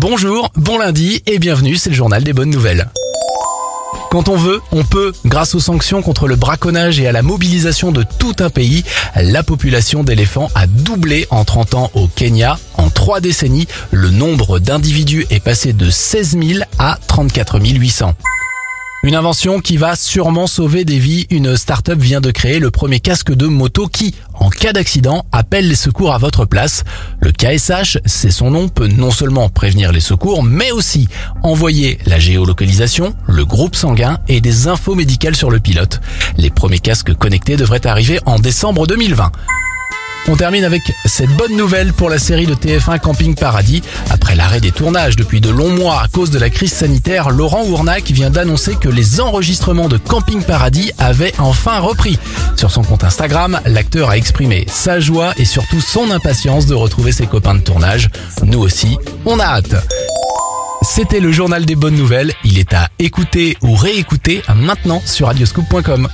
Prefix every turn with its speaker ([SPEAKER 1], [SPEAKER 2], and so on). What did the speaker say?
[SPEAKER 1] Bonjour, bon lundi et bienvenue, c'est le journal des bonnes nouvelles. Quand on veut, on peut. Grâce aux sanctions contre le braconnage et à la mobilisation de tout un pays, la population d'éléphants a doublé en 30 ans au Kenya. En trois décennies, le nombre d'individus est passé de 16 000 à 34 800. Une invention qui va sûrement sauver des vies. Une start-up vient de créer le premier casque de moto qui, en cas d'accident, appelle les secours à votre place. Le KSH, c'est son nom, peut non seulement prévenir les secours, mais aussi envoyer la géolocalisation, le groupe sanguin et des infos médicales sur le pilote. Les premiers casques connectés devraient arriver en décembre 2020. On termine avec cette bonne nouvelle pour la série de TF1 Camping Paradis. Après l'arrêt des tournages depuis de longs mois à cause de la crise sanitaire, Laurent Ournac vient d'annoncer que les enregistrements de Camping Paradis avaient enfin repris. Sur son compte Instagram, l'acteur a exprimé sa joie et surtout son impatience de retrouver ses copains de tournage. Nous aussi, on a hâte. C'était le journal des bonnes nouvelles. Il est à écouter ou réécouter maintenant sur radioscoop.com.